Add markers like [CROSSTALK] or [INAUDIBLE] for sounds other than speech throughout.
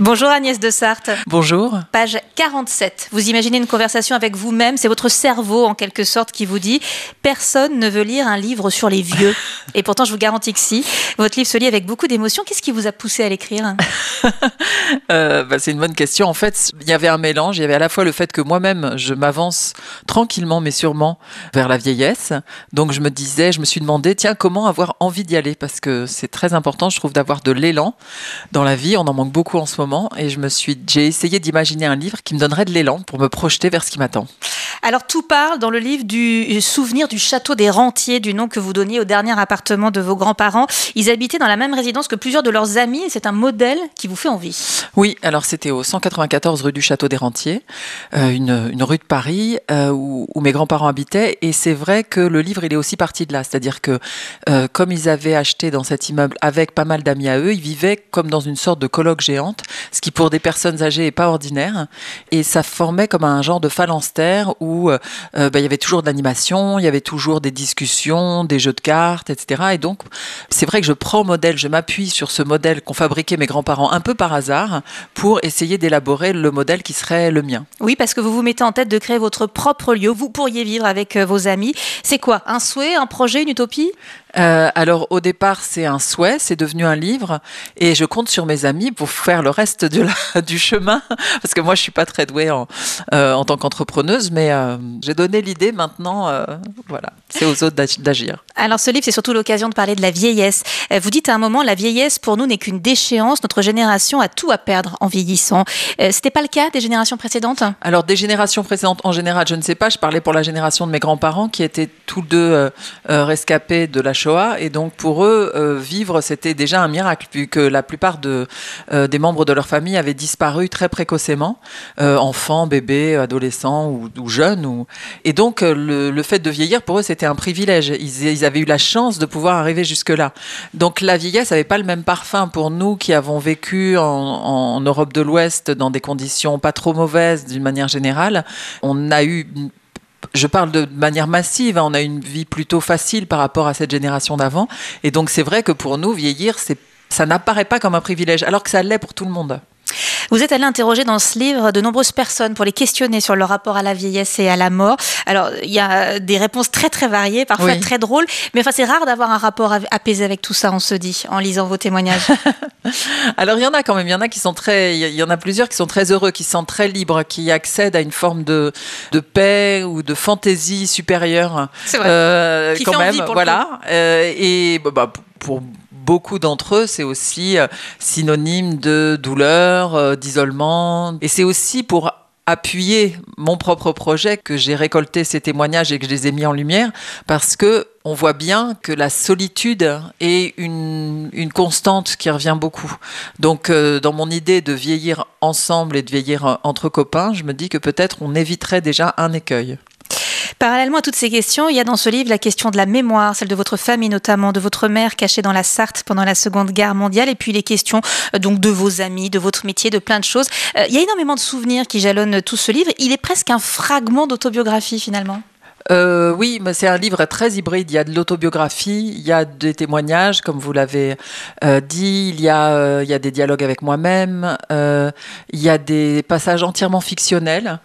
Bonjour Agnès de Sarthe. Bonjour. Page 47. Vous imaginez une conversation avec vous-même, c'est votre cerveau en quelque sorte qui vous dit personne ne veut lire un livre sur les vieux. [LAUGHS] Et pourtant, je vous garantis que si. Votre livre se lit avec beaucoup d'émotion. Qu'est-ce qui vous a poussé à l'écrire? [LAUGHS] Euh, bah, C'est une bonne question. En fait, il y avait un mélange. Il y avait à la fois le fait que moi-même, je m'avance tranquillement mais sûrement vers la vieillesse. Donc je me disais, je me suis demandé, tiens, comment avoir envie d'y aller? Parce que c'est très important, je trouve, d'avoir de l'élan dans la vie. On en manque beaucoup en ce moment et je me suis, j'ai essayé d'imaginer un livre qui me donnerait de l'élan pour me projeter vers ce qui m'attend. Alors tout parle dans le livre du souvenir du château des Rentiers, du nom que vous donniez au dernier appartement de vos grands-parents. Ils habitaient dans la même résidence que plusieurs de leurs amis et c'est un modèle qui vous fait envie. Oui, alors c'était au 194 rue du Château des Rentiers, euh, une, rue de Paris euh, où, mes grands-parents habitaient et c'est vrai que le livre il est aussi parti de là, c'est-à-dire que euh, comme ils avaient acheté dans cet immeuble avec pas mal d'amis à eux, ils vivaient comme dans une sorte de colloque géante ce qui pour des personnes âgées est pas ordinaire. Et ça formait comme un genre de phalanstère où euh, euh, bah, il y avait toujours de l'animation, il y avait toujours des discussions, des jeux de cartes, etc. Et donc, c'est vrai que je prends modèle, je m'appuie sur ce modèle qu'ont fabriqué mes grands-parents un peu par hasard pour essayer d'élaborer le modèle qui serait le mien. Oui, parce que vous vous mettez en tête de créer votre propre lieu. Vous pourriez vivre avec euh, vos amis. C'est quoi Un souhait, un projet, une utopie? Euh, alors au départ c'est un souhait, c'est devenu un livre et je compte sur mes amis pour faire le reste de la, [LAUGHS] du chemin parce que moi je suis pas très douée en, euh, en tant qu'entrepreneuse mais euh, j'ai donné l'idée maintenant euh, voilà c'est aux autres d'agir. Alors ce livre c'est surtout l'occasion de parler de la vieillesse. Euh, vous dites à un moment la vieillesse pour nous n'est qu'une déchéance, notre génération a tout à perdre en vieillissant. Euh, C'était pas le cas des générations précédentes? Alors des générations précédentes en général je ne sais pas, je parlais pour la génération de mes grands-parents qui étaient tous deux rescapés de la Shoah et donc pour eux, vivre, c'était déjà un miracle, puisque la plupart de, des membres de leur famille avaient disparu très précocement, enfants, bébés, adolescents ou, ou jeunes. Et donc, le, le, fait de vieillir, pour eux, c'était un privilège. Ils, avaient eu la chance de pouvoir arriver jusque-là. Donc, la vieillesse n'avait pas le même parfum pour nous qui avons vécu en, en Europe de l'Ouest dans des conditions pas trop mauvaises d'une manière générale. On a eu je parle de manière massive, hein, on a une vie plutôt facile par rapport à cette génération d'avant. Et donc c'est vrai que pour nous, vieillir, ça n'apparaît pas comme un privilège, alors que ça l'est pour tout le monde. Vous êtes allé interroger dans ce livre de nombreuses personnes pour les questionner sur leur rapport à la vieillesse et à la mort. Alors, il y a des réponses très très variées, parfois oui. très drôles, mais enfin, c'est rare d'avoir un rapport apaisé avec tout ça, on se dit, en lisant vos témoignages. [LAUGHS] Alors, il y en a quand même, il y en a qui sont très, il y en a plusieurs qui sont très heureux, qui sentent très libres, qui accèdent à une forme de, de paix ou de fantaisie supérieure. C'est vrai. Euh, qui quand fait même, envie pour voilà. Euh, et bah, pour beaucoup d'entre eux, c'est aussi euh, synonyme de douleur, euh, d'isolement. Et c'est aussi pour appuyer mon propre projet que j'ai récolté ces témoignages et que je les ai mis en lumière parce que on voit bien que la solitude est une, constante qui revient beaucoup. Donc, euh, dans mon idée de vieillir ensemble et de vieillir entre copains, je me dis que peut-être on éviterait déjà un écueil. Parallèlement à toutes ces questions, il y a dans ce livre la question de la mémoire, celle de votre famille notamment, de votre mère cachée dans la Sarthe pendant la Seconde Guerre mondiale, et puis les questions euh, donc de vos amis, de votre métier, de plein de choses. Euh, il y a énormément de souvenirs qui jalonnent tout ce livre. Il est presque un fragment d'autobiographie finalement. Euh, oui, mais c'est un livre très hybride. Il y a de l'autobiographie, il y a des témoignages, comme vous l'avez euh, dit, il y, a, euh, il y a des dialogues avec moi-même, euh, il y a des passages entièrement fictionnels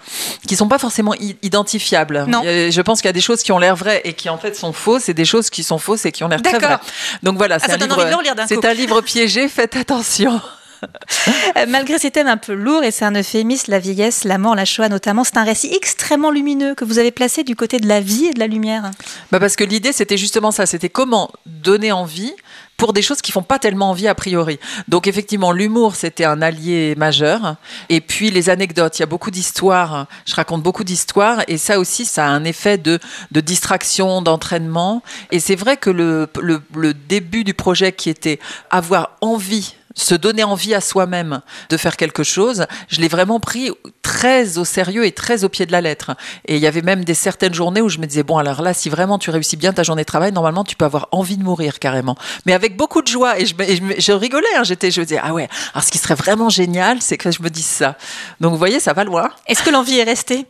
qui sont pas forcément identifiables. Non. Je pense qu'il y a des choses qui ont l'air vraies et qui en fait sont fausses, et des choses qui sont fausses et qui ont l'air très vraies. Donc voilà, ah, c'est un, livre, un livre piégé. Faites attention. [LAUGHS] Malgré ces thèmes un peu lourds, et c'est un euphémisme, la vieillesse, la mort, la Shoah notamment, c'est un récit extrêmement lumineux que vous avez placé du côté de la vie et de la lumière. Bah parce que l'idée, c'était justement ça, c'était comment donner envie pour des choses qui font pas tellement envie a priori. Donc effectivement, l'humour, c'était un allié majeur. Et puis les anecdotes, il y a beaucoup d'histoires. Je raconte beaucoup d'histoires et ça aussi, ça a un effet de, distraction, d'entraînement. Et c'est vrai que le début du projet qui était avoir envie se donner envie à soi-même de faire quelque chose, je l'ai vraiment pris très au sérieux et très au pied de la lettre. Et il y avait même des certaines journées où je me disais, bon, alors là, si vraiment tu réussis bien ta journée de travail, normalement, tu peux avoir envie de mourir carrément. Mais avec beaucoup de joie. Et je, et je, je rigolais, hein, j'étais, je me disais, ah ouais, alors ce qui serait vraiment génial, c'est que je me dise ça. Donc, vous voyez, ça va loin. Est-ce que l'envie est restée?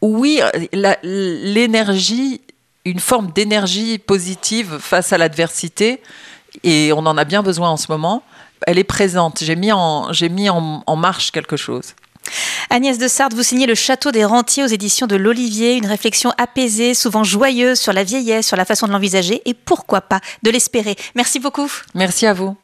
Oui, l'énergie, une forme d'énergie positive face à l'adversité, et on en a bien besoin en ce moment elle est présente. J'ai mis en, j'ai mis en, en marche quelque chose. Agnès de Sarthe, vous signez Le Château des Rentiers aux éditions de l'Olivier, une réflexion apaisée, souvent joyeuse sur la vieillesse, sur la façon de l'envisager et pourquoi pas de l'espérer. Merci beaucoup. Merci à vous.